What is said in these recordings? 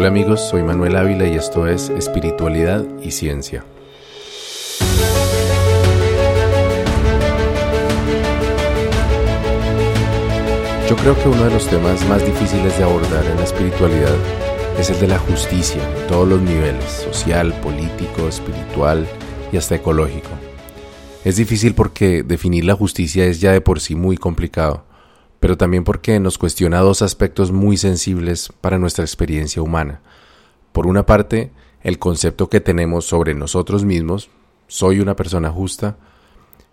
Hola amigos, soy Manuel Ávila y esto es Espiritualidad y Ciencia. Yo creo que uno de los temas más difíciles de abordar en la espiritualidad es el de la justicia en todos los niveles, social, político, espiritual y hasta ecológico. Es difícil porque definir la justicia es ya de por sí muy complicado, pero también porque nos cuestiona dos aspectos muy sensibles para nuestra experiencia humana. Por una parte, el concepto que tenemos sobre nosotros mismos, soy una persona justa,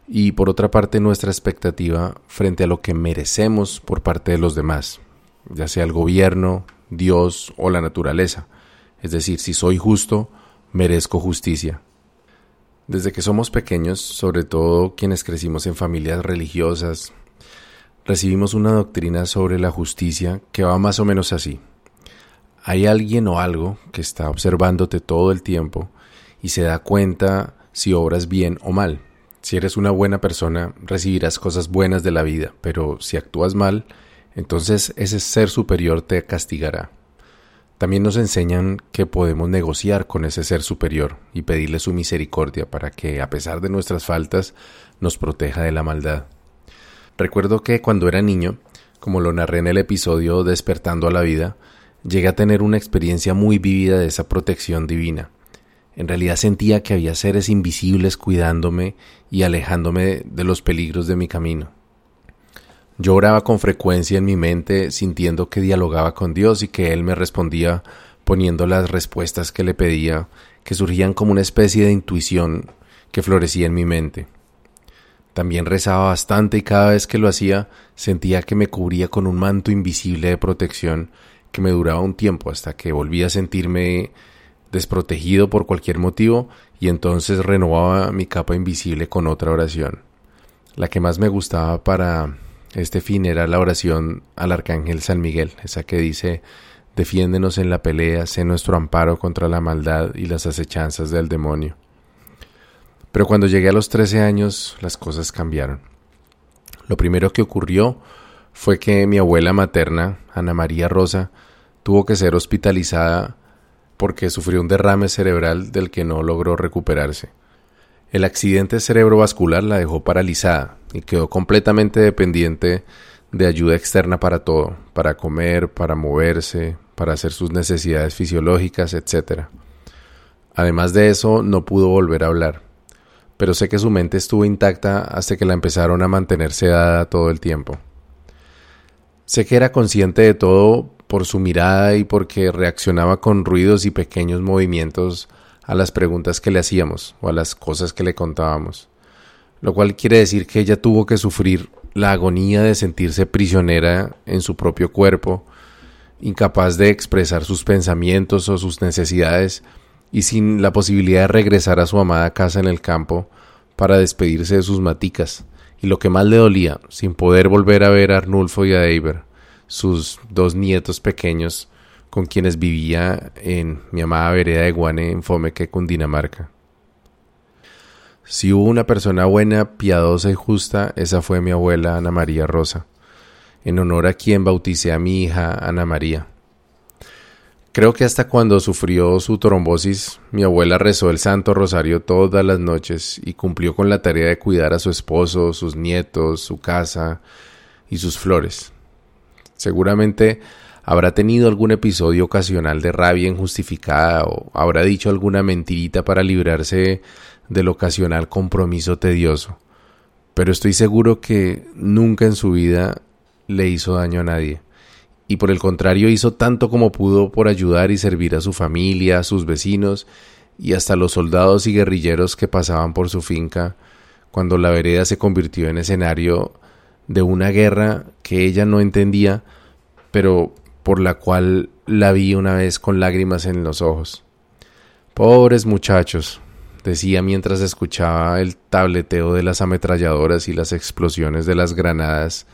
y por otra parte nuestra expectativa frente a lo que merecemos por parte de los demás, ya sea el gobierno, Dios o la naturaleza. Es decir, si soy justo, merezco justicia. Desde que somos pequeños, sobre todo quienes crecimos en familias religiosas, recibimos una doctrina sobre la justicia que va más o menos así. Hay alguien o algo que está observándote todo el tiempo y se da cuenta si obras bien o mal. Si eres una buena persona, recibirás cosas buenas de la vida, pero si actúas mal, entonces ese ser superior te castigará. También nos enseñan que podemos negociar con ese ser superior y pedirle su misericordia para que, a pesar de nuestras faltas, nos proteja de la maldad. Recuerdo que cuando era niño, como lo narré en el episodio Despertando a la vida, llegué a tener una experiencia muy vívida de esa protección divina. En realidad sentía que había seres invisibles cuidándome y alejándome de los peligros de mi camino. Yo oraba con frecuencia en mi mente sintiendo que dialogaba con Dios y que Él me respondía poniendo las respuestas que le pedía, que surgían como una especie de intuición que florecía en mi mente. También rezaba bastante y cada vez que lo hacía sentía que me cubría con un manto invisible de protección que me duraba un tiempo hasta que volvía a sentirme desprotegido por cualquier motivo y entonces renovaba mi capa invisible con otra oración. La que más me gustaba para este fin era la oración al Arcángel San Miguel, esa que dice Defiéndenos en la pelea, sé nuestro amparo contra la maldad y las acechanzas del demonio. Pero cuando llegué a los 13 años las cosas cambiaron. Lo primero que ocurrió fue que mi abuela materna, Ana María Rosa, tuvo que ser hospitalizada porque sufrió un derrame cerebral del que no logró recuperarse. El accidente cerebrovascular la dejó paralizada y quedó completamente dependiente de ayuda externa para todo, para comer, para moverse, para hacer sus necesidades fisiológicas, etc. Además de eso, no pudo volver a hablar, pero sé que su mente estuvo intacta hasta que la empezaron a mantener sedada todo el tiempo. Sé que era consciente de todo por su mirada y porque reaccionaba con ruidos y pequeños movimientos a las preguntas que le hacíamos o a las cosas que le contábamos, lo cual quiere decir que ella tuvo que sufrir la agonía de sentirse prisionera en su propio cuerpo, incapaz de expresar sus pensamientos o sus necesidades y sin la posibilidad de regresar a su amada casa en el campo para despedirse de sus maticas, y lo que más le dolía, sin poder volver a ver a Arnulfo y a Eiber sus dos nietos pequeños con quienes vivía en mi amada vereda de Guane en Fomeque, Cundinamarca. Si hubo una persona buena, piadosa y justa, esa fue mi abuela Ana María Rosa, en honor a quien bauticé a mi hija Ana María. Creo que hasta cuando sufrió su trombosis, mi abuela rezó el Santo Rosario todas las noches y cumplió con la tarea de cuidar a su esposo, sus nietos, su casa y sus flores. Seguramente habrá tenido algún episodio ocasional de rabia injustificada o habrá dicho alguna mentirita para librarse del ocasional compromiso tedioso. Pero estoy seguro que nunca en su vida le hizo daño a nadie. Y por el contrario hizo tanto como pudo por ayudar y servir a su familia, a sus vecinos y hasta los soldados y guerrilleros que pasaban por su finca cuando la vereda se convirtió en escenario de una guerra que ella no entendía, pero por la cual la vi una vez con lágrimas en los ojos. Pobres muchachos, decía mientras escuchaba el tableteo de las ametralladoras y las explosiones de las granadas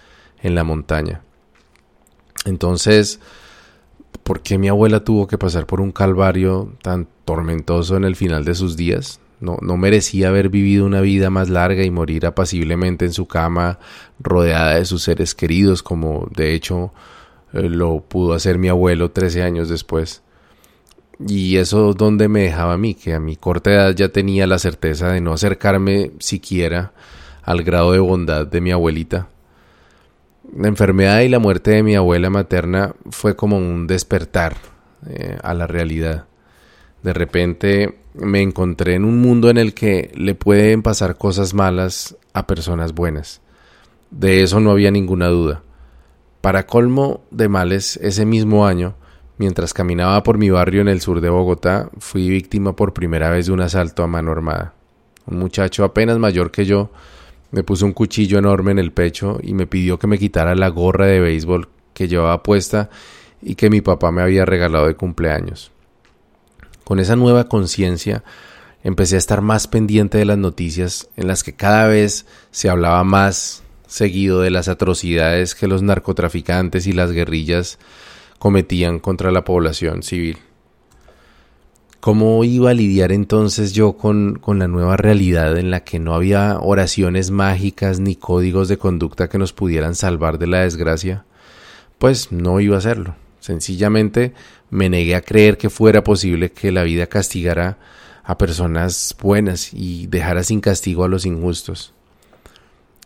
en la montaña. Entonces, ¿por qué mi abuela tuvo que pasar por un calvario tan tormentoso en el final de sus días? No, no merecía haber vivido una vida más larga y morir apaciblemente en su cama, rodeada de sus seres queridos, como de hecho eh, lo pudo hacer mi abuelo trece años después. Y eso donde me dejaba a mí, que a mi corta edad ya tenía la certeza de no acercarme siquiera al grado de bondad de mi abuelita. La enfermedad y la muerte de mi abuela materna fue como un despertar eh, a la realidad. De repente me encontré en un mundo en el que le pueden pasar cosas malas a personas buenas. De eso no había ninguna duda. Para colmo de males, ese mismo año, mientras caminaba por mi barrio en el sur de Bogotá, fui víctima por primera vez de un asalto a mano armada. Un muchacho apenas mayor que yo me puso un cuchillo enorme en el pecho y me pidió que me quitara la gorra de béisbol que llevaba puesta y que mi papá me había regalado de cumpleaños. Con esa nueva conciencia empecé a estar más pendiente de las noticias en las que cada vez se hablaba más seguido de las atrocidades que los narcotraficantes y las guerrillas cometían contra la población civil. ¿Cómo iba a lidiar entonces yo con, con, la nueva realidad en la que no había oraciones mágicas ni códigos de conducta que nos pudieran salvar de la desgracia? Pues no iba a hacerlo. Sencillamente me negué a creer que fuera posible que la vida castigara a personas buenas y dejara sin castigo a los injustos.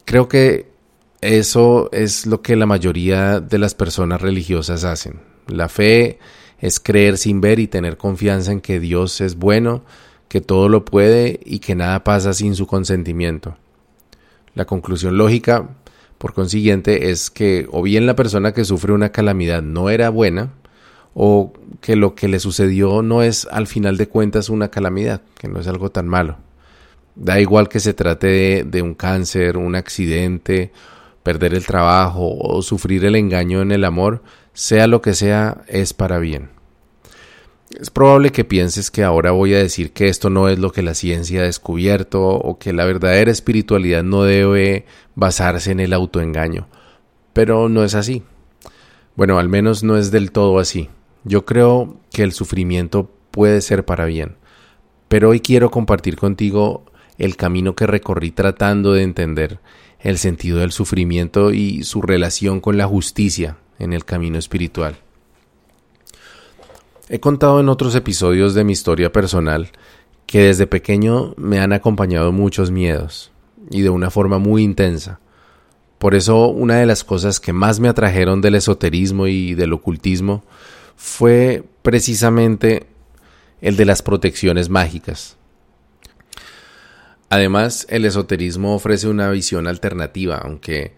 Creo que eso es lo que la mayoría de las personas religiosas hacen. La fe es creer sin ver y tener confianza en que Dios es bueno, que todo lo puede y que nada pasa sin su consentimiento. La conclusión lógica, por consiguiente, es que o bien la persona que sufre una calamidad no era buena, o que lo que le sucedió no es al final de cuentas una calamidad, que no es algo tan malo. Da igual que se trate de, un cáncer, un accidente, perder el trabajo o sufrir el engaño en el amor, sea lo que sea, es para bien. Es probable que pienses que ahora voy a decir que esto no es lo que la ciencia ha descubierto o que la verdadera espiritualidad no debe basarse en el autoengaño, pero no es así. Bueno, al menos no es del todo así. Yo creo que el sufrimiento puede ser para bien, pero hoy quiero compartir contigo el camino que recorrí tratando de entender el sentido del sufrimiento y su relación con la justicia en el camino espiritual. He contado en otros episodios de mi historia personal que desde pequeño me han acompañado muchos miedos y de una forma muy intensa. Por eso una de las cosas que más me atrajeron del esoterismo y del ocultismo fue precisamente el de las protecciones mágicas. Además, el esoterismo ofrece una visión alternativa, aunque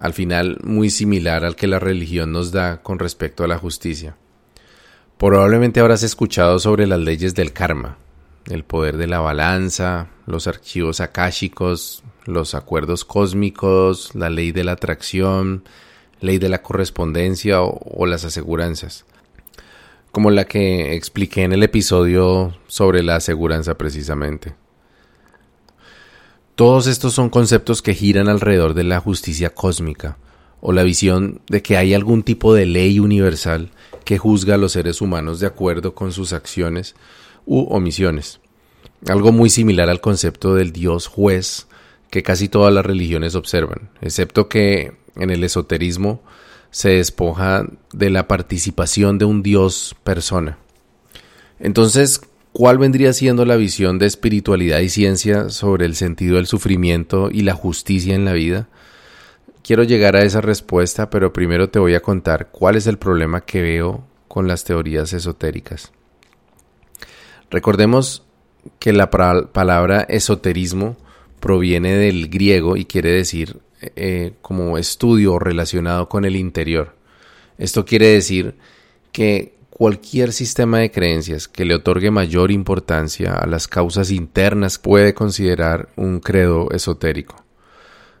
al final muy similar al que la religión nos da con respecto a la justicia. Probablemente habrás escuchado sobre las leyes del karma, el poder de la balanza, los archivos akáshicos, los acuerdos cósmicos, la ley de la atracción, ley de la correspondencia o, o las aseguranzas como la que expliqué en el episodio sobre la aseguranza precisamente. Todos estos son conceptos que giran alrededor de la justicia cósmica, o la visión de que hay algún tipo de ley universal que juzga a los seres humanos de acuerdo con sus acciones u omisiones. Algo muy similar al concepto del Dios juez que casi todas las religiones observan, excepto que en el esoterismo se despoja de la participación de un Dios persona. Entonces, ¿cuál vendría siendo la visión de espiritualidad y ciencia sobre el sentido del sufrimiento y la justicia en la vida? Quiero llegar a esa respuesta, pero primero te voy a contar cuál es el problema que veo con las teorías esotéricas. Recordemos que la palabra esoterismo proviene del griego y quiere decir eh, como estudio relacionado con el interior. Esto quiere decir que cualquier sistema de creencias que le otorgue mayor importancia a las causas internas puede considerar un credo esotérico.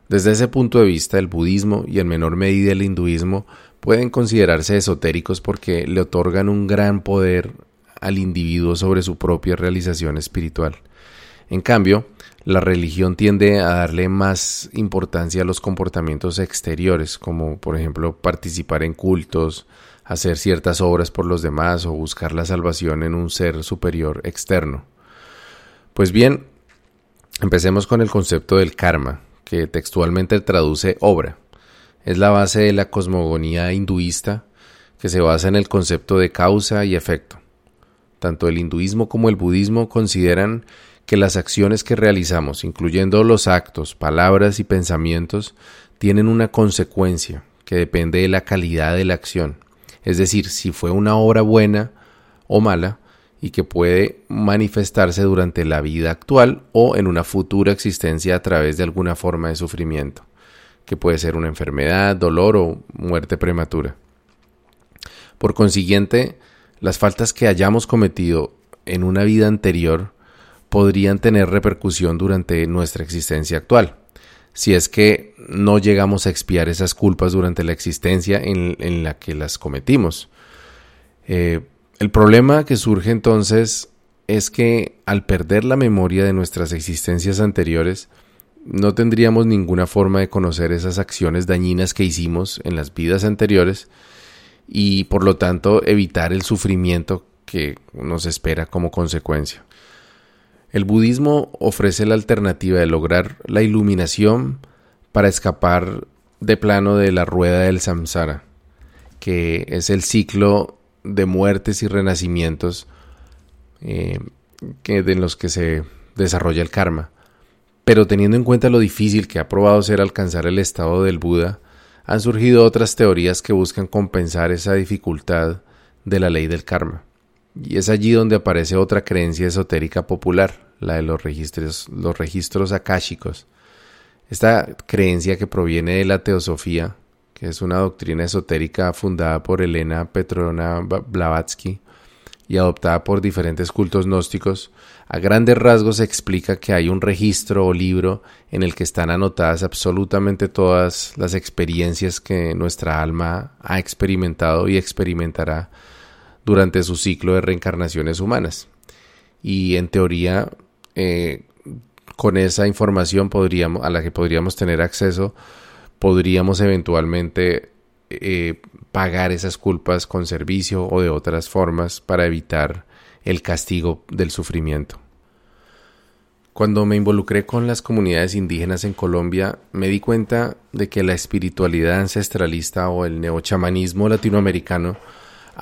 Desde ese punto de vista, el budismo y en menor medida el hinduismo pueden considerarse esotéricos porque le otorgan un gran poder al individuo sobre su propia realización espiritual. En cambio, la religión tiende a darle más importancia a los comportamientos exteriores, como por ejemplo participar en cultos, hacer ciertas obras por los demás o buscar la salvación en un ser superior externo. Pues bien, empecemos con el concepto del karma, que textualmente traduce obra. Es la base de la cosmogonía hinduista que se basa en el concepto de causa y efecto. tanto el hinduismo como el budismo consideran que las acciones que realizamos, incluyendo los actos, palabras y pensamientos, tienen una consecuencia que depende de la calidad de la acción. Es decir, si fue una obra buena o mala y que puede manifestarse durante la vida actual o en una futura existencia a través de alguna forma de sufrimiento, que puede ser una enfermedad, dolor o muerte prematura. Por consiguiente, las faltas que hayamos cometido en una vida anterior podrían tener repercusión durante nuestra existencia actual, si es que no llegamos a expiar esas culpas durante la existencia en, la que las cometimos. Eh, el problema que surge entonces es que al perder la memoria de nuestras existencias anteriores, no tendríamos ninguna forma de conocer esas acciones dañinas que hicimos en las vidas anteriores y por lo tanto evitar el sufrimiento que nos espera como consecuencia. El budismo ofrece la alternativa de lograr la iluminación para escapar de plano de la rueda del samsara, que es el ciclo de muertes y renacimientos eh, que, en los que se desarrolla el karma. Pero teniendo en cuenta lo difícil que ha probado ser alcanzar el estado del Buda, han surgido otras teorías que buscan compensar esa dificultad de la ley del karma. Y es allí donde aparece otra creencia esotérica popular, la de los registros, los registros akáshicos. Esta creencia que proviene de la teosofía, que es una doctrina esotérica fundada por Elena Petrona Blavatsky y adoptada por diferentes cultos gnósticos, a grandes rasgos explica que hay un registro o libro en el que están anotadas absolutamente todas las experiencias que nuestra alma ha experimentado y experimentará durante su ciclo de reencarnaciones humanas. Y en teoría, eh, con esa información podríamos, a la que podríamos tener acceso, podríamos eventualmente eh, pagar esas culpas con servicio o de otras formas para evitar el castigo del sufrimiento. Cuando me involucré con las comunidades indígenas en Colombia, me di cuenta de que la espiritualidad ancestralista o el neochamanismo latinoamericano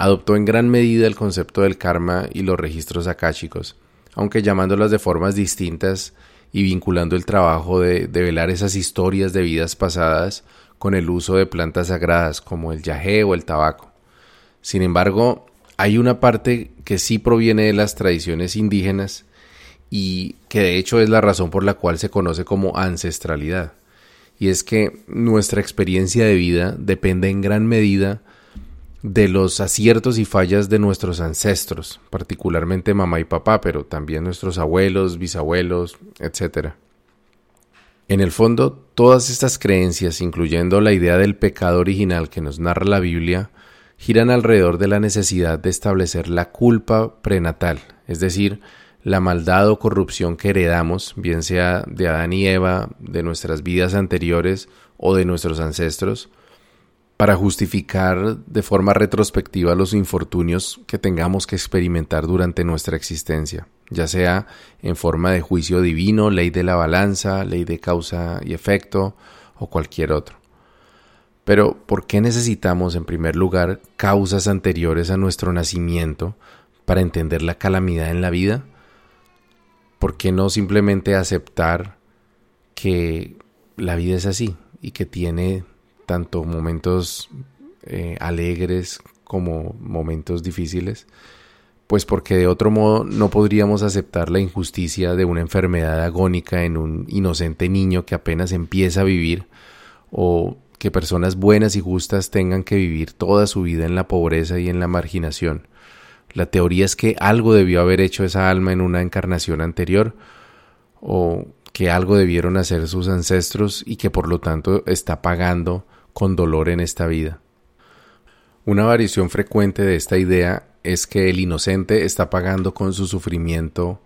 adoptó en gran medida el concepto del karma y los registros akáshicos, aunque llamándolas de formas distintas y vinculando el trabajo de, velar esas historias de vidas pasadas con el uso de plantas sagradas como el yagé o el tabaco. Sin embargo, hay una parte que sí proviene de las tradiciones indígenas y que de hecho es la razón por la cual se conoce como ancestralidad. Y es que nuestra experiencia de vida depende en gran medida de los aciertos y fallas de nuestros ancestros, particularmente mamá y papá, pero también nuestros abuelos, bisabuelos, etc. En el fondo, todas estas creencias, incluyendo la idea del pecado original que nos narra la Biblia, giran alrededor de la necesidad de establecer la culpa prenatal, es decir, la maldad o corrupción que heredamos, bien sea de Adán y Eva, de nuestras vidas anteriores o de nuestros ancestros, para justificar de forma retrospectiva los infortunios que tengamos que experimentar durante nuestra existencia, ya sea en forma de juicio divino, ley de la balanza, ley de causa y efecto o cualquier otro. Pero, ¿por qué necesitamos en primer lugar causas anteriores a nuestro nacimiento para entender la calamidad en la vida? ¿Por qué no simplemente aceptar que la vida es así y que tiene tanto momentos eh, alegres como momentos difíciles, pues porque de otro modo no podríamos aceptar la injusticia de una enfermedad agónica en un inocente niño que apenas empieza a vivir o que personas buenas y justas tengan que vivir toda su vida en la pobreza y en la marginación. La teoría es que algo debió haber hecho esa alma en una encarnación anterior o que algo debieron hacer sus ancestros y que por lo tanto está pagando con dolor en esta vida. Una variación frecuente de esta idea es que el inocente está pagando con su sufrimiento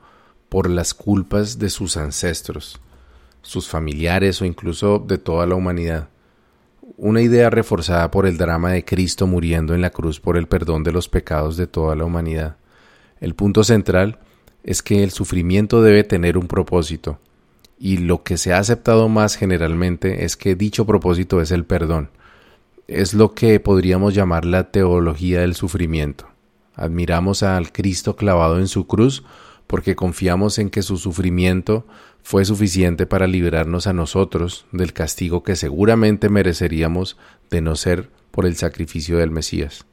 por las culpas de sus ancestros, sus familiares o incluso de toda la humanidad. Una idea reforzada por el drama de Cristo muriendo en la cruz por el perdón de los pecados de toda la humanidad. El punto central es que el sufrimiento debe tener un propósito, y lo que se ha aceptado más generalmente es que dicho propósito es el perdón. Es lo que podríamos llamar la teología del sufrimiento. Admiramos al Cristo clavado en su cruz porque confiamos en que su sufrimiento fue suficiente para liberarnos a nosotros del castigo que seguramente mereceríamos de no ser por el sacrificio del Mesías.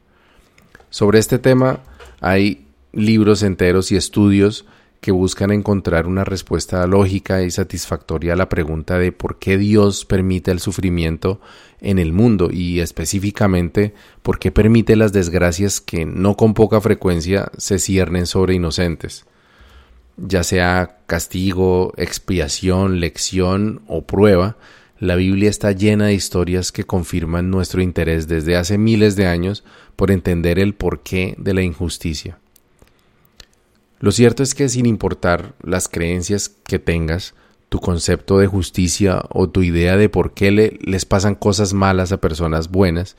Sobre este tema hay libros enteros y estudios que buscan encontrar una respuesta lógica y satisfactoria a la pregunta de por qué Dios permite el sufrimiento en el mundo y específicamente por qué permite las desgracias que no con poca frecuencia se ciernen sobre inocentes, ya sea castigo, expiación, lección o prueba, la Biblia está llena de historias que confirman nuestro interés desde hace miles de años por entender el porqué de la injusticia. Lo cierto es que sin importar las creencias que tengas, tu concepto de justicia o tu idea de por qué le, les pasan cosas malas a personas buenas,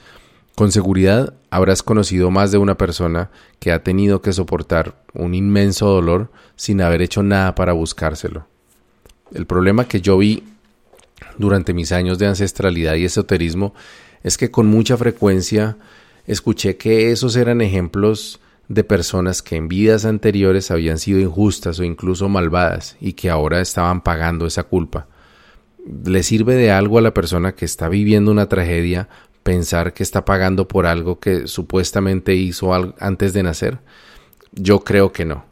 con seguridad habrás conocido más de una persona que ha tenido que soportar un inmenso dolor sin haber hecho nada para buscárselo. El problema que yo vi durante mis años de ancestralidad y esoterismo es que con mucha frecuencia escuché que esos eran ejemplos de personas que en vidas anteriores habían sido injustas o incluso malvadas y que ahora estaban pagando esa culpa. ¿Le sirve de algo a la persona que está viviendo una tragedia pensar que está pagando por algo que supuestamente hizo antes de nacer? Yo creo que no.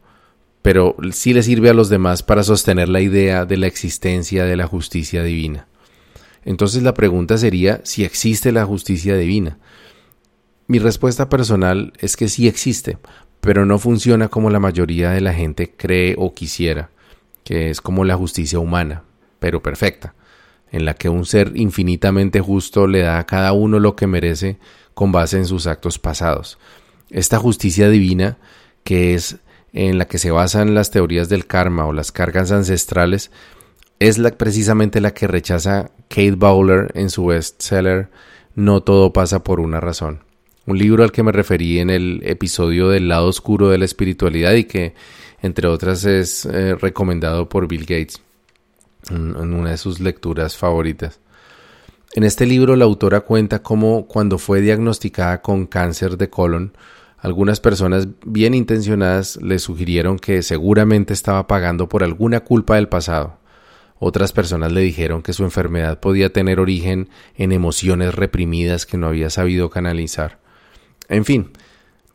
Pero sí le sirve a los demás para sostener la idea de la existencia de la justicia divina. Entonces la pregunta sería si existe la justicia divina. Mi respuesta personal es que sí existe, pero no funciona como la mayoría de la gente cree o quisiera, que es como la justicia humana, pero perfecta, en la que un ser infinitamente justo le da a cada uno lo que merece con base en sus actos pasados. Esta justicia divina, que es en la que se basan las teorías del karma o las cargas ancestrales, es la, precisamente la que rechaza Kate Bowler en su bestseller No todo pasa por una razón un libro al que me referí en el episodio del lado oscuro de la espiritualidad y que, entre otras, es eh, recomendado por Bill Gates en, una de sus lecturas favoritas. En este libro la autora cuenta cómo cuando fue diagnosticada con cáncer de colon, algunas personas bien intencionadas le sugirieron que seguramente estaba pagando por alguna culpa del pasado. Otras personas le dijeron que su enfermedad podía tener origen en emociones reprimidas que no había sabido canalizar. En fin,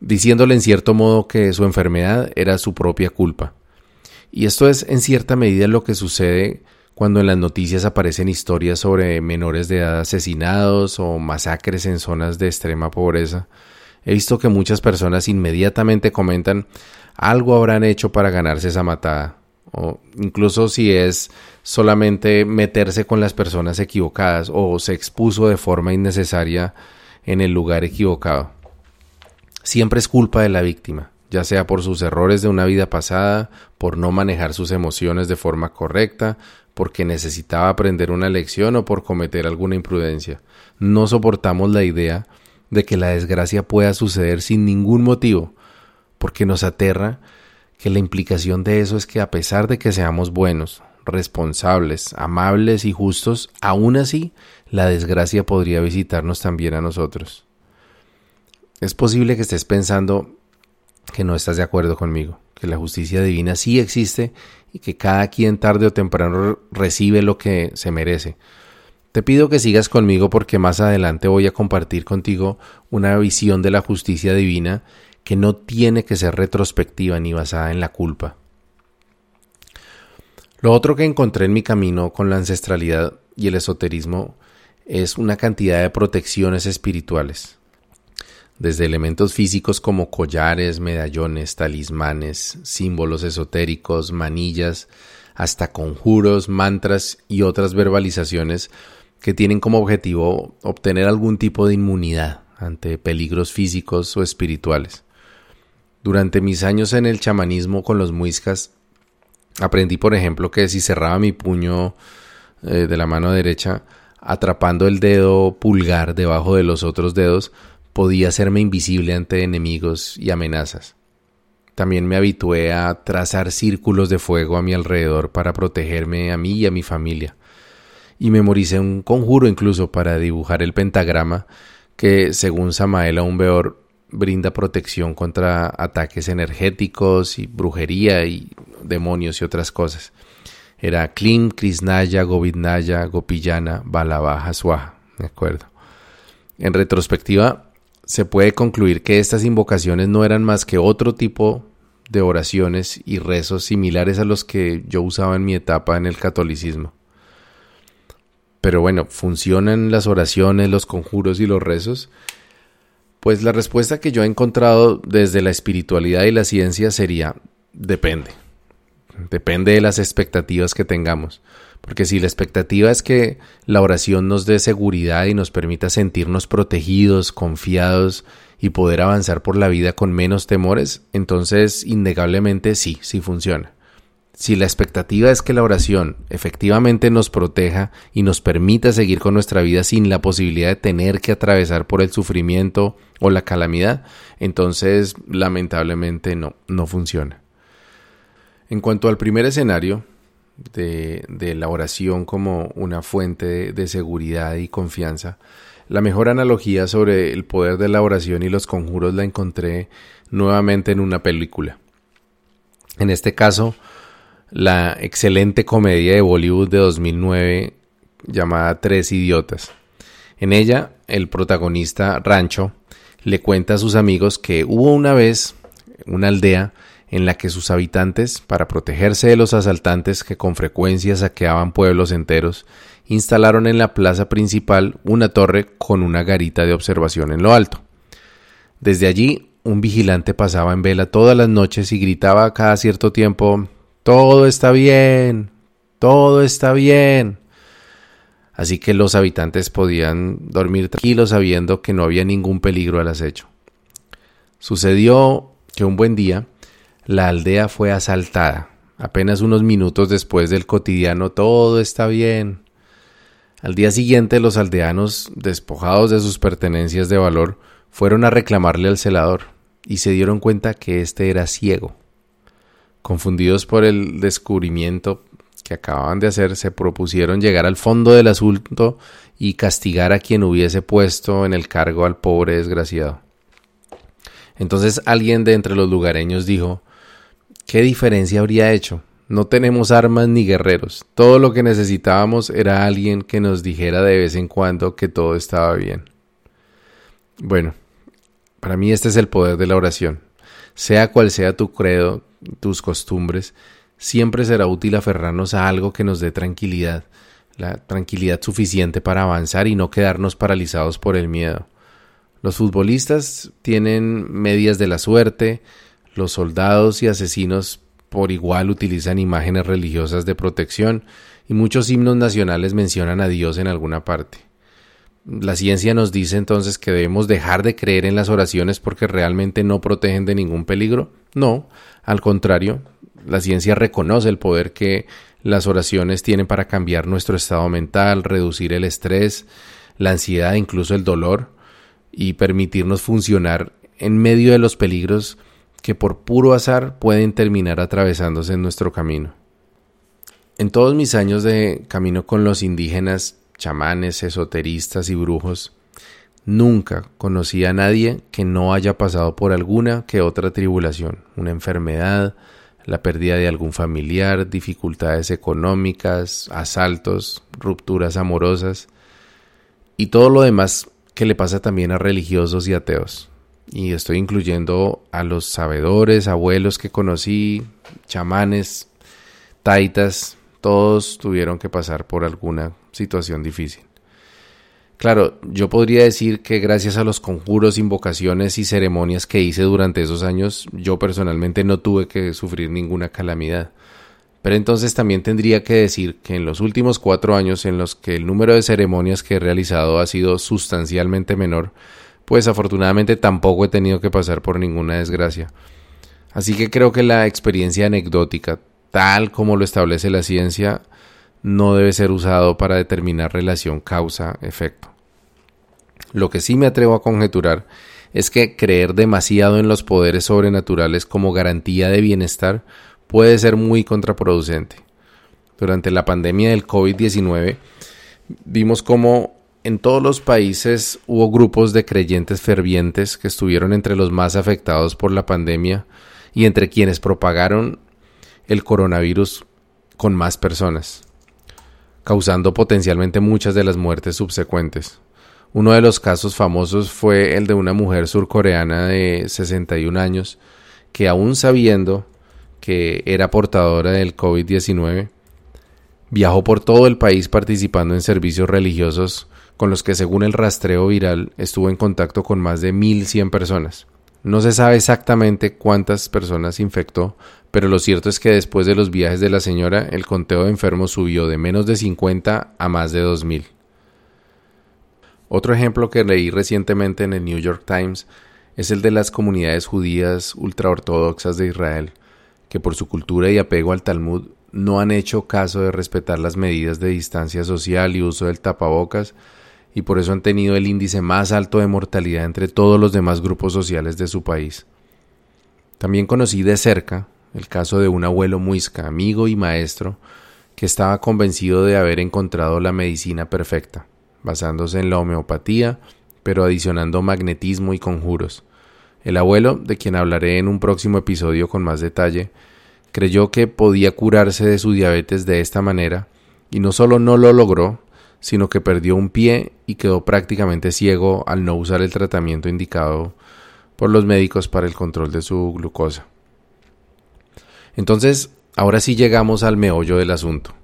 diciéndole en cierto modo que su enfermedad era su propia culpa. Y esto es en cierta medida lo que sucede cuando en las noticias aparecen historias sobre menores de edad asesinados o masacres en zonas de extrema pobreza. He visto que muchas personas inmediatamente comentan algo habrán hecho para ganarse esa matada, o incluso si es solamente meterse con las personas equivocadas o se expuso de forma innecesaria en el lugar equivocado siempre es culpa de la víctima, ya sea por sus errores de una vida pasada, por no manejar sus emociones de forma correcta, porque necesitaba aprender una lección o por cometer alguna imprudencia. No soportamos la idea de que la desgracia pueda suceder sin ningún motivo, porque nos aterra que la implicación de eso es que a pesar de que seamos buenos, responsables, amables y justos, aún así la desgracia podría visitarnos también a nosotros. Es posible que estés pensando que no estás de acuerdo conmigo, que la justicia divina sí existe y que cada quien tarde o temprano recibe lo que se merece. Te pido que sigas conmigo porque más adelante voy a compartir contigo una visión de la justicia divina que no tiene que ser retrospectiva ni basada en la culpa. Lo otro que encontré en mi camino con la ancestralidad y el esoterismo es una cantidad de protecciones espirituales desde elementos físicos como collares, medallones, talismanes, símbolos esotéricos, manillas, hasta conjuros, mantras y otras verbalizaciones que tienen como objetivo obtener algún tipo de inmunidad ante peligros físicos o espirituales. Durante mis años en el chamanismo con los muiscas, aprendí por ejemplo que si cerraba mi puño eh, de la mano derecha, atrapando el dedo pulgar debajo de los otros dedos, podía hacerme invisible ante enemigos y amenazas. También me habitué a trazar círculos de fuego a mi alrededor para protegerme a mí y a mi familia. Y memoricé un conjuro incluso para dibujar el pentagrama que, según Samael Aumbeor, brinda protección contra ataques energéticos y brujería y demonios y otras cosas. Era Klim, Krishnaya, Govidnaya, Gopillana, Balavaja, Swaha. ¿De acuerdo? En retrospectiva, se puede concluir que estas invocaciones no eran más que otro tipo de oraciones y rezos similares a los que yo usaba en mi etapa en el catolicismo. Pero bueno, ¿funcionan las oraciones, los conjuros y los rezos? Pues la respuesta que yo he encontrado desde la espiritualidad y la ciencia sería depende. Depende de las expectativas que tengamos. Porque si la expectativa es que la oración nos dé seguridad y nos permita sentirnos protegidos, confiados y poder avanzar por la vida con menos temores, entonces innegablemente sí, sí funciona. Si la expectativa es que la oración efectivamente nos proteja y nos permita seguir con nuestra vida sin la posibilidad de tener que atravesar por el sufrimiento o la calamidad, entonces lamentablemente no, no funciona. En cuanto al primer escenario, de, la oración como una fuente de, seguridad y confianza. La mejor analogía sobre el poder de la oración y los conjuros la encontré nuevamente en una película. En este caso, la excelente comedia de Bollywood de 2009 llamada Tres Idiotas. En ella, el protagonista Rancho le cuenta a sus amigos que hubo una vez una aldea en la que sus habitantes, para protegerse de los asaltantes que con frecuencia saqueaban pueblos enteros, instalaron en la plaza principal una torre con una garita de observación en lo alto. Desde allí, un vigilante pasaba en vela todas las noches y gritaba cada cierto tiempo Todo está bien. Todo está bien. Así que los habitantes podían dormir tranquilos sabiendo que no había ningún peligro al acecho. Sucedió que un buen día la aldea fue asaltada. Apenas unos minutos después del cotidiano todo está bien. Al día siguiente los aldeanos, despojados de sus pertenencias de valor, fueron a reclamarle al celador y se dieron cuenta que éste era ciego. Confundidos por el descubrimiento que acababan de hacer, se propusieron llegar al fondo del asunto y castigar a quien hubiese puesto en el cargo al pobre desgraciado. Entonces alguien de entre los lugareños dijo ¿Qué diferencia habría hecho? No tenemos armas ni guerreros. Todo lo que necesitábamos era alguien que nos dijera de vez en cuando que todo estaba bien. Bueno, para mí este es el poder de la oración. Sea cual sea tu credo, tus costumbres, siempre será útil aferrarnos a algo que nos dé tranquilidad, la tranquilidad suficiente para avanzar y no quedarnos paralizados por el miedo. Los futbolistas tienen medias de la suerte, los soldados y asesinos por igual utilizan imágenes religiosas de protección y muchos himnos nacionales mencionan a Dios en alguna parte. La ciencia nos dice entonces que debemos dejar de creer en las oraciones porque realmente no protegen de ningún peligro. No, al contrario, la ciencia reconoce el poder que las oraciones tienen para cambiar nuestro estado mental, reducir el estrés, la ansiedad, incluso el dolor, y permitirnos funcionar en medio de los peligros que por puro azar pueden terminar atravesándose en nuestro camino. En todos mis años de camino con los indígenas, chamanes, esoteristas y brujos, nunca conocí a nadie que no haya pasado por alguna que otra tribulación, una enfermedad, la pérdida de algún familiar, dificultades económicas, asaltos, rupturas amorosas y todo lo demás que le pasa también a religiosos y ateos y estoy incluyendo a los sabedores, abuelos que conocí, chamanes, taitas, todos tuvieron que pasar por alguna situación difícil. Claro, yo podría decir que gracias a los conjuros, invocaciones y ceremonias que hice durante esos años, yo personalmente no tuve que sufrir ninguna calamidad. Pero entonces también tendría que decir que en los últimos cuatro años en los que el número de ceremonias que he realizado ha sido sustancialmente menor, pues afortunadamente tampoco he tenido que pasar por ninguna desgracia. Así que creo que la experiencia anecdótica, tal como lo establece la ciencia, no debe ser usado para determinar relación causa-efecto. Lo que sí me atrevo a conjeturar es que creer demasiado en los poderes sobrenaturales como garantía de bienestar puede ser muy contraproducente. Durante la pandemia del COVID-19 vimos cómo en todos los países hubo grupos de creyentes fervientes que estuvieron entre los más afectados por la pandemia y entre quienes propagaron el coronavirus con más personas, causando potencialmente muchas de las muertes subsecuentes. Uno de los casos famosos fue el de una mujer surcoreana de 61 años que aún sabiendo que era portadora del COVID-19, viajó por todo el país participando en servicios religiosos con los que según el rastreo viral estuvo en contacto con más de 1.100 personas. No se sabe exactamente cuántas personas infectó, pero lo cierto es que después de los viajes de la señora el conteo de enfermos subió de menos de 50 a más de 2.000. Otro ejemplo que leí recientemente en el New York Times es el de las comunidades judías ultraortodoxas de Israel, que por su cultura y apego al Talmud no han hecho caso de respetar las medidas de distancia social y uso del tapabocas y por eso han tenido el índice más alto de mortalidad entre todos los demás grupos sociales de su país. También conocí de cerca el caso de un abuelo muisca, amigo y maestro, que estaba convencido de haber encontrado la medicina perfecta, basándose en la homeopatía, pero adicionando magnetismo y conjuros. El abuelo, de quien hablaré en un próximo episodio con más detalle, creyó que podía curarse de su diabetes de esta manera, y no solo no lo logró, sino que perdió un pie y quedó prácticamente ciego al no usar el tratamiento indicado por los médicos para el control de su glucosa. Entonces, ahora sí llegamos al meollo del asunto.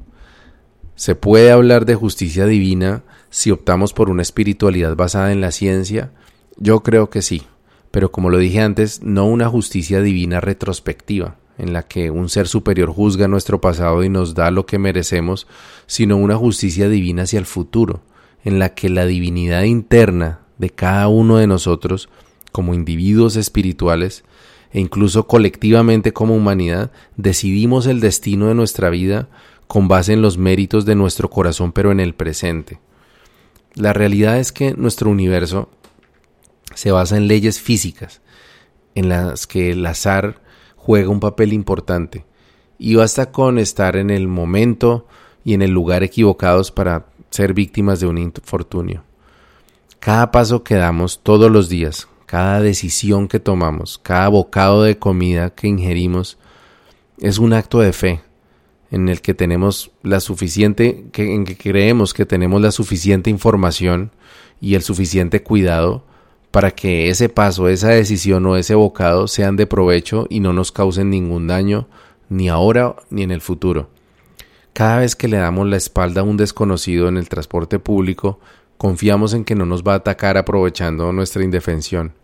¿Se puede hablar de justicia divina si optamos por una espiritualidad basada en la ciencia? Yo creo que sí, pero como lo dije antes, no una justicia divina retrospectiva, en la que un ser superior juzga nuestro pasado y nos da lo que merecemos, sino una justicia divina hacia el futuro, en la que la divinidad interna de cada uno de nosotros, como individuos espirituales, e incluso colectivamente como humanidad, decidimos el destino de nuestra vida con base en los méritos de nuestro corazón, pero en el presente. La realidad es que nuestro universo se basa en leyes físicas, en las que el azar juega un papel importante y basta con estar en el momento y en el lugar equivocados para ser víctimas de un infortunio. Cada paso que damos todos los días, cada decisión que tomamos, cada bocado de comida que ingerimos, es un acto de fe en el que tenemos la suficiente, en que creemos que tenemos la suficiente información y el suficiente cuidado para que ese paso, esa decisión o ese bocado sean de provecho y no nos causen ningún daño, ni ahora ni en el futuro. Cada vez que le damos la espalda a un desconocido en el transporte público, confiamos en que no nos va a atacar aprovechando nuestra indefensión.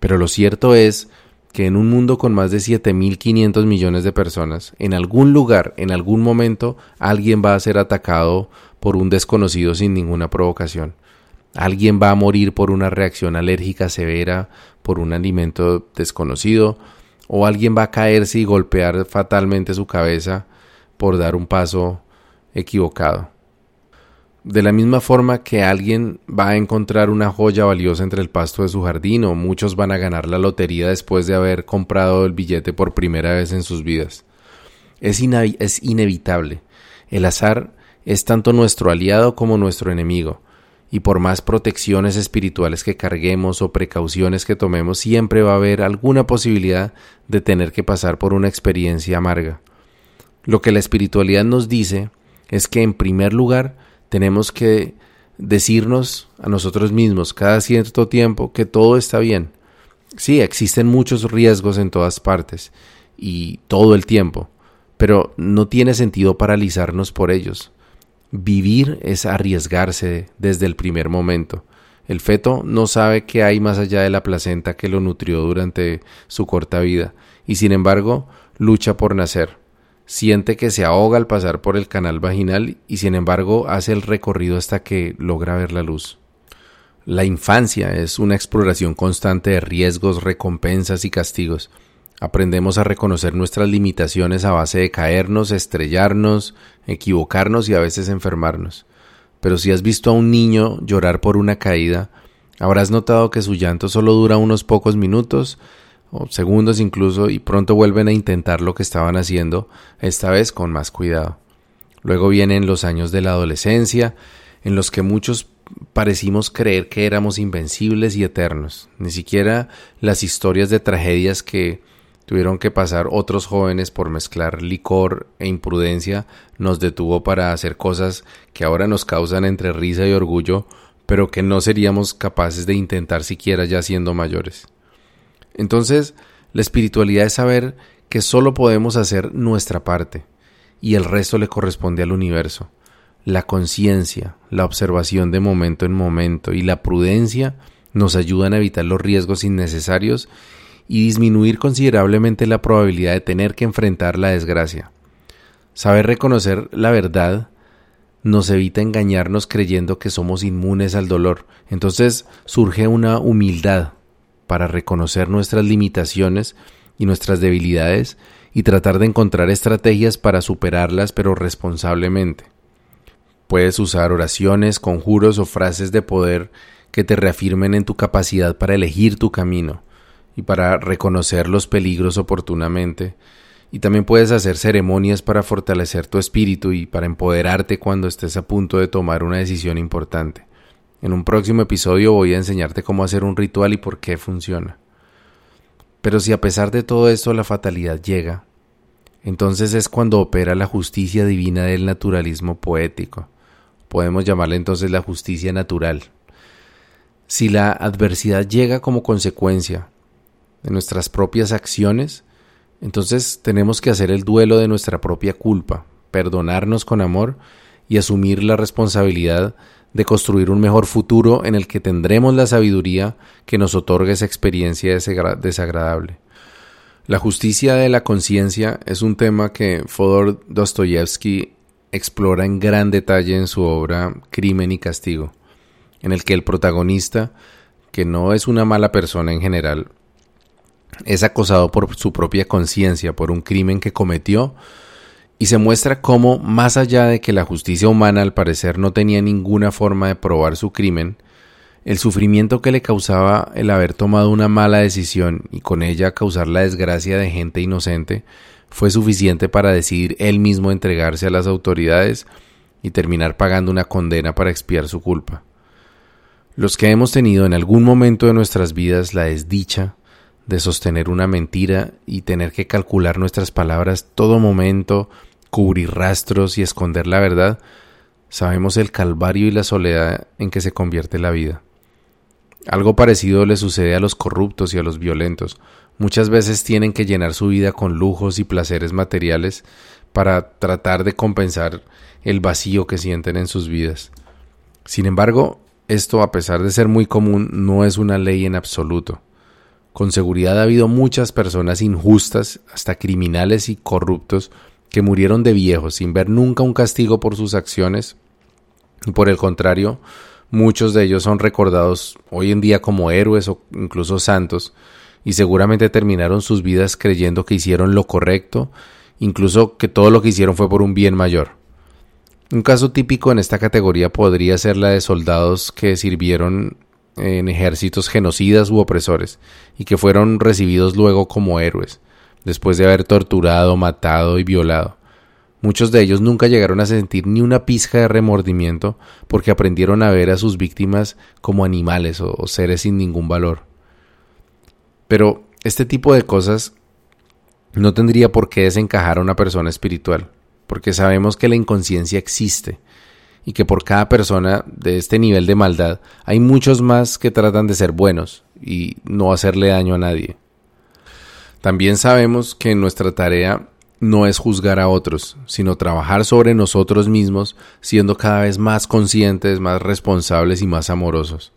Pero lo cierto es que en un mundo con más de 7.500 millones de personas, en algún lugar, en algún momento, alguien va a ser atacado por un desconocido sin ninguna provocación. Alguien va a morir por una reacción alérgica severa por un alimento desconocido o alguien va a caerse y golpear fatalmente su cabeza por dar un paso equivocado. De la misma forma que alguien va a encontrar una joya valiosa entre el pasto de su jardín o muchos van a ganar la lotería después de haber comprado el billete por primera vez en sus vidas. Es, es inevitable. El azar es tanto nuestro aliado como nuestro enemigo y por más protecciones espirituales que carguemos o precauciones que tomemos, siempre va a haber alguna posibilidad de tener que pasar por una experiencia amarga. Lo que la espiritualidad nos dice es que en primer lugar tenemos que decirnos a nosotros mismos cada cierto tiempo que todo está bien. Sí, existen muchos riesgos en todas partes y todo el tiempo, pero no tiene sentido paralizarnos por ellos. Vivir es arriesgarse desde el primer momento. El feto no sabe qué hay más allá de la placenta que lo nutrió durante su corta vida, y sin embargo lucha por nacer. Siente que se ahoga al pasar por el canal vaginal y sin embargo hace el recorrido hasta que logra ver la luz. La infancia es una exploración constante de riesgos, recompensas y castigos. Aprendemos a reconocer nuestras limitaciones a base de caernos, estrellarnos, equivocarnos y a veces enfermarnos. Pero si has visto a un niño llorar por una caída, habrás notado que su llanto solo dura unos pocos minutos o segundos incluso y pronto vuelven a intentar lo que estaban haciendo, esta vez con más cuidado. Luego vienen los años de la adolescencia, en los que muchos parecimos creer que éramos invencibles y eternos. Ni siquiera las historias de tragedias que tuvieron que pasar otros jóvenes por mezclar licor e imprudencia nos detuvo para hacer cosas que ahora nos causan entre risa y orgullo, pero que no seríamos capaces de intentar siquiera ya siendo mayores. Entonces, la espiritualidad es saber que solo podemos hacer nuestra parte y el resto le corresponde al universo. La conciencia, la observación de momento en momento y la prudencia nos ayudan a evitar los riesgos innecesarios y disminuir considerablemente la probabilidad de tener que enfrentar la desgracia. Saber reconocer la verdad nos evita engañarnos creyendo que somos inmunes al dolor. Entonces surge una humildad para reconocer nuestras limitaciones y nuestras debilidades y tratar de encontrar estrategias para superarlas pero responsablemente. Puedes usar oraciones, conjuros o frases de poder que te reafirmen en tu capacidad para elegir tu camino y para reconocer los peligros oportunamente. Y también puedes hacer ceremonias para fortalecer tu espíritu y para empoderarte cuando estés a punto de tomar una decisión importante. En un próximo episodio voy a enseñarte cómo hacer un ritual y por qué funciona. Pero si a pesar de todo esto la fatalidad llega, entonces es cuando opera la justicia divina del naturalismo poético. Podemos llamarle entonces la justicia natural. Si la adversidad llega como consecuencia de nuestras propias acciones, entonces tenemos que hacer el duelo de nuestra propia culpa, perdonarnos con amor y asumir la responsabilidad de construir un mejor futuro en el que tendremos la sabiduría que nos otorga esa experiencia desagradable. La justicia de la conciencia es un tema que Fodor Dostoyevsky explora en gran detalle en su obra Crimen y Castigo, en el que el protagonista, que no es una mala persona en general, es acosado por su propia conciencia por un crimen que cometió y se muestra cómo, más allá de que la justicia humana al parecer no tenía ninguna forma de probar su crimen, el sufrimiento que le causaba el haber tomado una mala decisión y con ella causar la desgracia de gente inocente fue suficiente para decidir él mismo entregarse a las autoridades y terminar pagando una condena para expiar su culpa. Los que hemos tenido en algún momento de nuestras vidas la desdicha de sostener una mentira y tener que calcular nuestras palabras todo momento, cubrir rastros y esconder la verdad, sabemos el calvario y la soledad en que se convierte la vida. Algo parecido le sucede a los corruptos y a los violentos. Muchas veces tienen que llenar su vida con lujos y placeres materiales para tratar de compensar el vacío que sienten en sus vidas. Sin embargo, esto, a pesar de ser muy común, no es una ley en absoluto. Con seguridad ha habido muchas personas injustas, hasta criminales y corruptos, que murieron de viejos sin ver nunca un castigo por sus acciones, y por el contrario, muchos de ellos son recordados hoy en día como héroes o incluso santos, y seguramente terminaron sus vidas creyendo que hicieron lo correcto, incluso que todo lo que hicieron fue por un bien mayor. Un caso típico en esta categoría podría ser la de soldados que sirvieron en ejércitos genocidas u opresores, y que fueron recibidos luego como héroes, después de haber torturado, matado y violado. Muchos de ellos nunca llegaron a sentir ni una pizca de remordimiento porque aprendieron a ver a sus víctimas como animales o, seres sin ningún valor. Pero este tipo de cosas no tendría por qué desencajar a una persona espiritual, porque sabemos que la inconsciencia existe y que por cada persona de este nivel de maldad hay muchos más que tratan de ser buenos y no hacerle daño a nadie. También sabemos que nuestra tarea no es juzgar a otros, sino trabajar sobre nosotros mismos, siendo cada vez más conscientes, más responsables y más amorosos.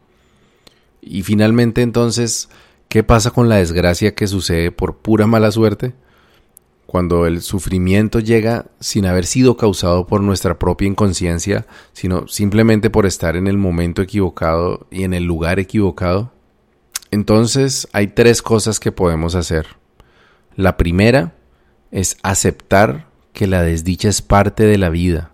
Y finalmente entonces, ¿qué pasa con la desgracia que sucede por pura mala suerte? Cuando el sufrimiento llega sin haber sido causado por nuestra propia inconsciencia, sino simplemente por estar en el momento equivocado y en el lugar equivocado, entonces hay tres cosas que podemos hacer. La primera es aceptar que la desdicha es parte de la vida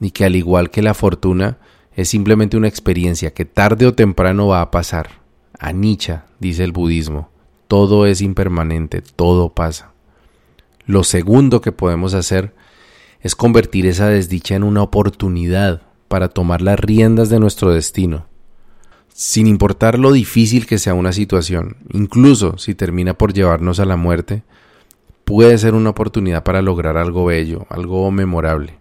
y que al igual que la fortuna es simplemente una experiencia que tarde o temprano va a pasar. Anicha, dice el budismo, todo es impermanente, todo pasa. Lo segundo que podemos hacer es convertir esa desdicha en una oportunidad para tomar las riendas de nuestro destino, sin importar lo difícil que sea una situación, incluso si termina por llevarnos a la muerte, puede ser una oportunidad para lograr algo bello, algo memorable.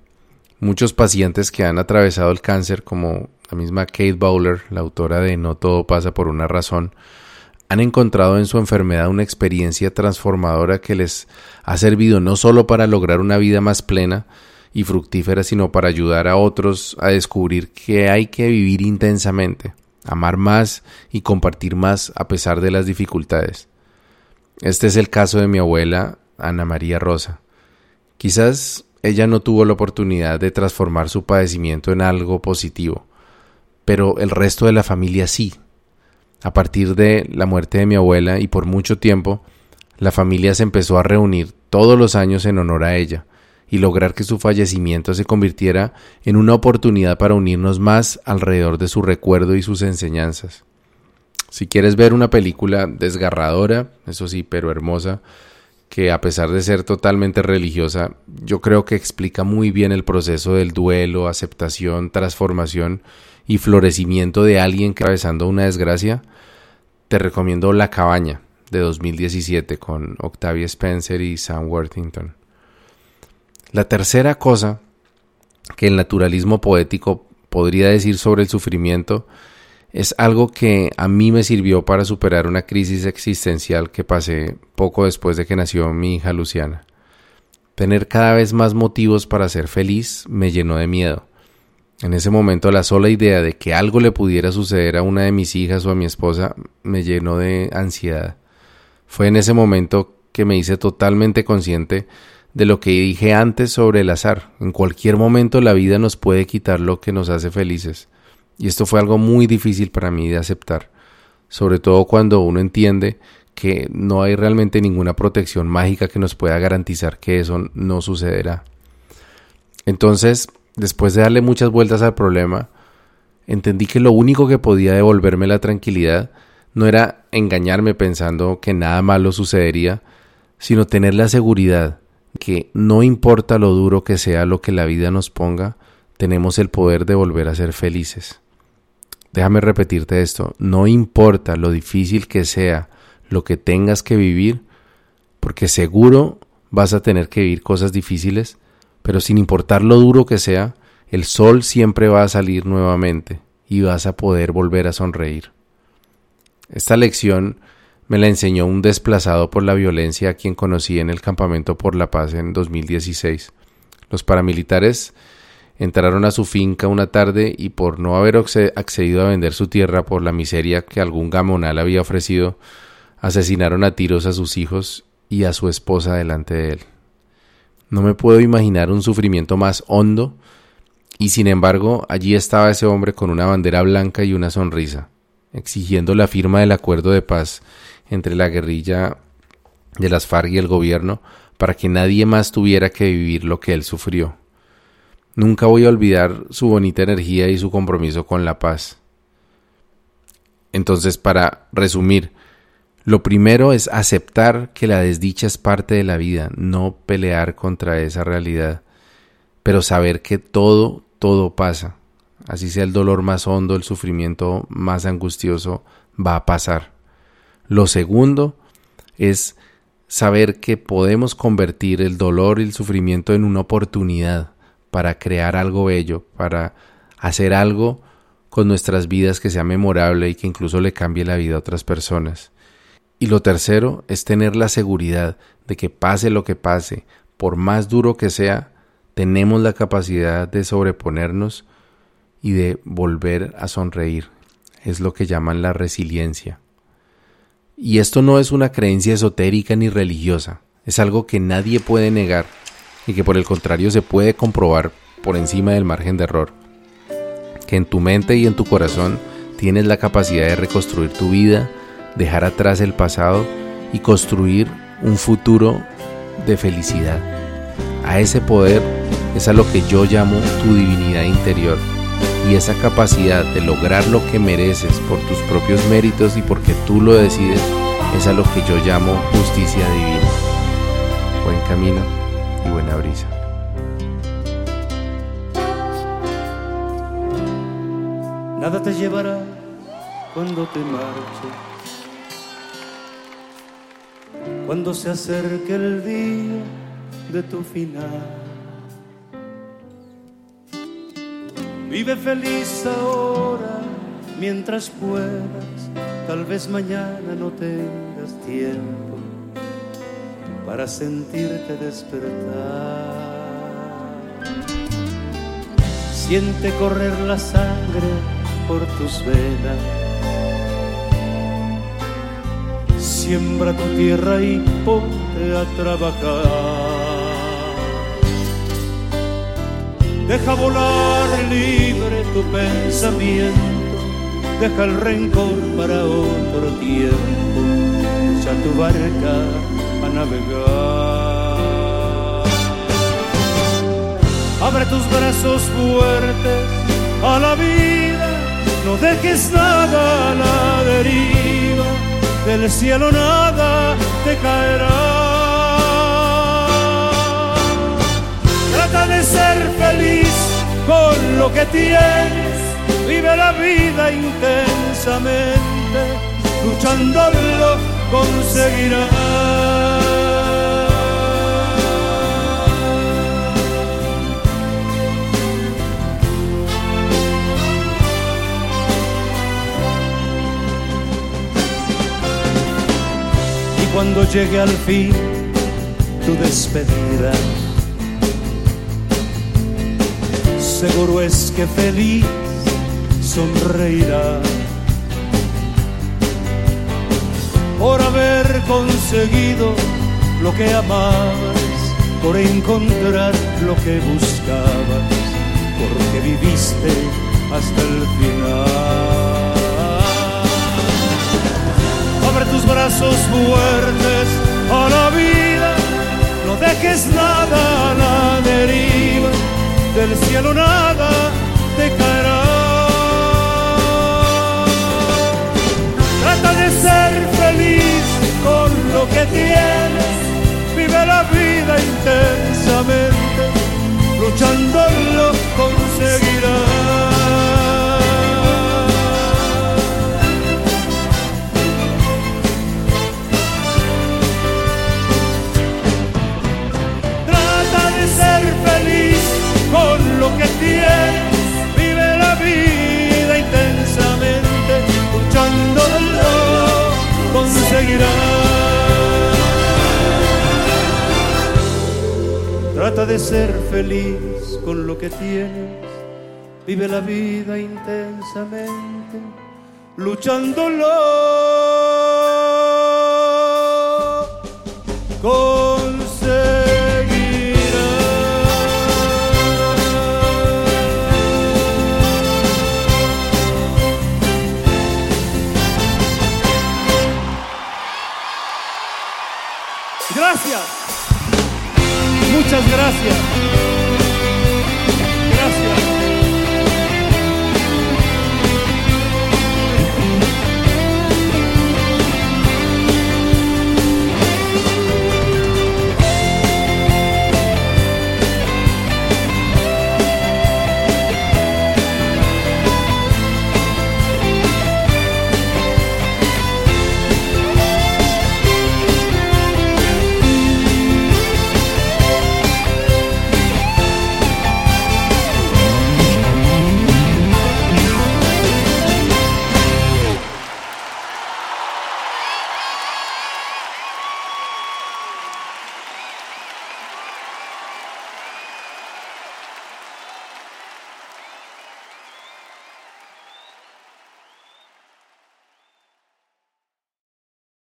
Muchos pacientes que han atravesado el cáncer, como la misma Kate Bowler, la autora de No todo pasa por una razón, han encontrado en su enfermedad una experiencia transformadora que les ha servido no solo para lograr una vida más plena y fructífera, sino para ayudar a otros a descubrir que hay que vivir intensamente, amar más y compartir más a pesar de las dificultades. Este es el caso de mi abuela Ana María Rosa. Quizás ella no tuvo la oportunidad de transformar su padecimiento en algo positivo, pero el resto de la familia sí. A partir de la muerte de mi abuela y por mucho tiempo, la familia se empezó a reunir todos los años en honor a ella y lograr que su fallecimiento se convirtiera en una oportunidad para unirnos más alrededor de su recuerdo y sus enseñanzas. Si quieres ver una película desgarradora, eso sí, pero hermosa, que a pesar de ser totalmente religiosa, yo creo que explica muy bien el proceso del duelo, aceptación, transformación y florecimiento de alguien que atravesando una desgracia, te recomiendo La Cabaña de 2017 con Octavia Spencer y Sam Worthington. La tercera cosa que el naturalismo poético podría decir sobre el sufrimiento es algo que a mí me sirvió para superar una crisis existencial que pasé poco después de que nació mi hija Luciana. Tener cada vez más motivos para ser feliz me llenó de miedo. En ese momento la sola idea de que algo le pudiera suceder a una de mis hijas o a mi esposa me llenó de ansiedad. Fue en ese momento que me hice totalmente consciente de lo que dije antes sobre el azar. En cualquier momento la vida nos puede quitar lo que nos hace felices. Y esto fue algo muy difícil para mí de aceptar, sobre todo cuando uno entiende que no hay realmente ninguna protección mágica que nos pueda garantizar que eso no sucederá. Entonces, después de darle muchas vueltas al problema, entendí que lo único que podía devolverme la tranquilidad no era engañarme pensando que nada malo sucedería, sino tener la seguridad que no importa lo duro que sea lo que la vida nos ponga, tenemos el poder de volver a ser felices. Déjame repetirte esto, no importa lo difícil que sea lo que tengas que vivir, porque seguro vas a tener que vivir cosas difíciles, pero sin importar lo duro que sea, el sol siempre va a salir nuevamente y vas a poder volver a sonreír. Esta lección me la enseñó un desplazado por la violencia a quien conocí en el campamento por la paz en 2016. Los paramilitares entraron a su finca una tarde y por no haber accedido a vender su tierra por la miseria que algún gamonal había ofrecido, asesinaron a tiros a sus hijos y a su esposa delante de él. No me puedo imaginar un sufrimiento más hondo, y sin embargo allí estaba ese hombre con una bandera blanca y una sonrisa, exigiendo la firma del acuerdo de paz entre la guerrilla de las FARC y el gobierno para que nadie más tuviera que vivir lo que él sufrió. Nunca voy a olvidar su bonita energía y su compromiso con la paz. Entonces, para resumir, lo primero es aceptar que la desdicha es parte de la vida, no pelear contra esa realidad, pero saber que todo, todo pasa. Así sea el dolor más hondo, el sufrimiento más angustioso, va a pasar. Lo segundo es saber que podemos convertir el dolor y el sufrimiento en una oportunidad para crear algo bello, para hacer algo con nuestras vidas que sea memorable y que incluso le cambie la vida a otras personas. Y lo tercero es tener la seguridad de que pase lo que pase, por más duro que sea, tenemos la capacidad de sobreponernos y de volver a sonreír. Es lo que llaman la resiliencia. Y esto no es una creencia esotérica ni religiosa, es algo que nadie puede negar y que por el contrario se puede comprobar por encima del margen de error. Que en tu mente y en tu corazón tienes la capacidad de reconstruir tu vida, dejar atrás el pasado y construir un futuro de felicidad. A ese poder es a lo que yo llamo tu divinidad interior y esa capacidad de lograr lo que mereces por tus propios méritos y porque tú lo decides es a lo que yo llamo justicia divina. Buen camino y buena brisa. Nada te llevará cuando te marches. Cuando se acerque el día de tu final. Vive feliz ahora mientras puedas, tal vez mañana no tengas tiempo para sentirte despertar. Siente correr la sangre por tus venas. Siembra tu tierra y ponte a trabajar. Deja volar libre tu pensamiento, deja el rencor para otro tiempo, echa tu barca a navegar. Abre tus brazos fuertes a la vida, no dejes nada a la deriva, del cielo nada te caerá. Trata de ser feliz con lo que tienes, vive la vida intensamente, luchando lo conseguirás. Cuando llegue al fin tu despedida, seguro es que feliz sonreirá por haber conseguido lo que amabas, por encontrar lo que buscabas, porque viviste hasta el final. Abre tus brazos fuertes. A la vida, no dejes nada a la deriva. Del cielo nada te caerá. Trata de ser feliz con lo que tienes, vive la vida intensamente, luchando lo vive la vida intensamente, luchándolo conseguirás. Trata de ser feliz con lo que tienes, vive la vida intensamente, luchándolo Gracias. Muchas gracias.